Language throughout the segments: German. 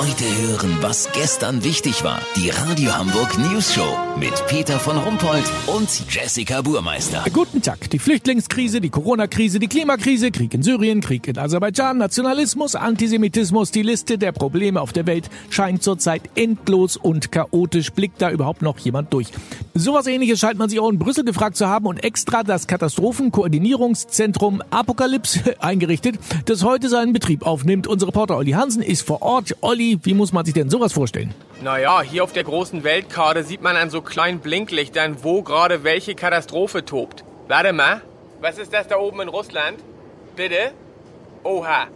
Heute hören, was gestern wichtig war. Die Radio Hamburg News Show mit Peter von Rumpold und Jessica Burmeister. Guten Tag. Die Flüchtlingskrise, die Corona-Krise, die Klimakrise, Krieg in Syrien, Krieg in Aserbaidschan, Nationalismus, Antisemitismus. Die Liste der Probleme auf der Welt scheint zurzeit endlos und chaotisch. Blickt da überhaupt noch jemand durch? Sowas ähnliches scheint man sich auch in Brüssel gefragt zu haben und extra das Katastrophenkoordinierungszentrum Apokalypse eingerichtet, das heute seinen Betrieb aufnimmt. Unser Reporter Olli Hansen ist vor Ort. Olli, wie muss man sich denn sowas vorstellen? Naja, hier auf der großen Weltkarte sieht man an so kleinen Blinklichtern, wo gerade welche Katastrophe tobt. Warte mal, was ist das da oben in Russland? Bitte? Oha.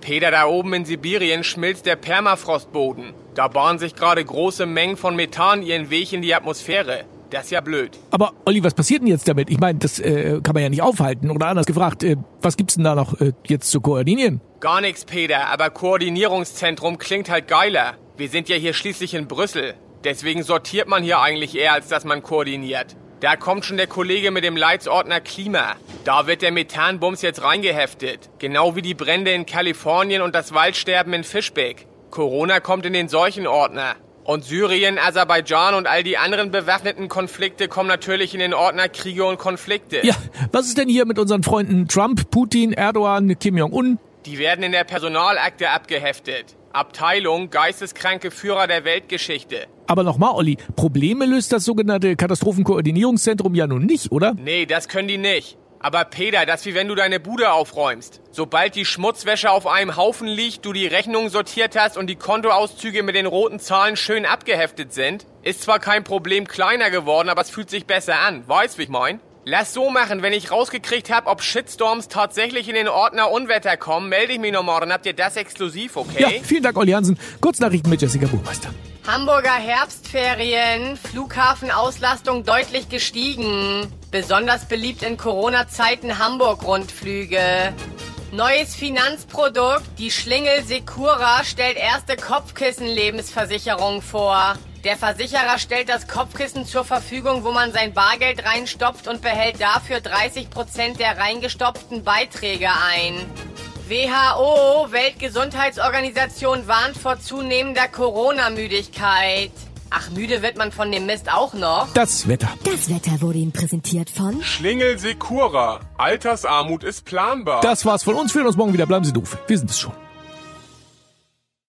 Peter, da oben in Sibirien schmilzt der Permafrostboden. Da bahnen sich gerade große Mengen von Methan ihren Weg in die Atmosphäre. Das ist ja blöd. Aber Olli, was passiert denn jetzt damit? Ich meine, das äh, kann man ja nicht aufhalten. Oder anders gefragt, äh, was gibt's denn da noch äh, jetzt zu koordinieren? Gar nichts, Peter, aber Koordinierungszentrum klingt halt geiler. Wir sind ja hier schließlich in Brüssel. Deswegen sortiert man hier eigentlich eher, als dass man koordiniert. Da kommt schon der Kollege mit dem Leitsordner Klima. Da wird der Methanbums jetzt reingeheftet. Genau wie die Brände in Kalifornien und das Waldsterben in Fischbeck. Corona kommt in den Seuchenordner. Und Syrien, Aserbaidschan und all die anderen bewaffneten Konflikte kommen natürlich in den Ordner Kriege und Konflikte. Ja, was ist denn hier mit unseren Freunden Trump, Putin, Erdogan, Kim Jong-un? Die werden in der Personalakte abgeheftet. Abteilung Geisteskranke Führer der Weltgeschichte. Aber nochmal, Olli, Probleme löst das sogenannte Katastrophenkoordinierungszentrum ja nun nicht, oder? Nee, das können die nicht. Aber Peter, das wie wenn du deine Bude aufräumst. Sobald die Schmutzwäsche auf einem Haufen liegt, du die Rechnungen sortiert hast und die Kontoauszüge mit den roten Zahlen schön abgeheftet sind, ist zwar kein Problem kleiner geworden, aber es fühlt sich besser an. Weißt, wie ich mein? Lass so machen, wenn ich rausgekriegt hab, ob Shitstorms tatsächlich in den Ordner Unwetter kommen, melde ich mich noch morgen. Habt ihr das exklusiv, okay? Ja, vielen Dank, Olli Hansen. Kurznachrichten mit Jessica Buchmeister. Hamburger Herbstferien, Flughafenauslastung deutlich gestiegen. Besonders beliebt in Corona-Zeiten Hamburg-Rundflüge. Neues Finanzprodukt, die Schlingel Secura stellt erste Kopfkissen-Lebensversicherung vor. Der Versicherer stellt das Kopfkissen zur Verfügung, wo man sein Bargeld reinstopft und behält dafür 30% der reingestopften Beiträge ein. WHO, Weltgesundheitsorganisation, warnt vor zunehmender Corona-Müdigkeit. Ach, müde wird man von dem Mist auch noch. Das Wetter. Das Wetter wurde Ihnen präsentiert von Schlingel Secura. Altersarmut ist planbar. Das war's von uns. Wir hören uns morgen wieder. Bleiben Sie doof. Wir sind es schon.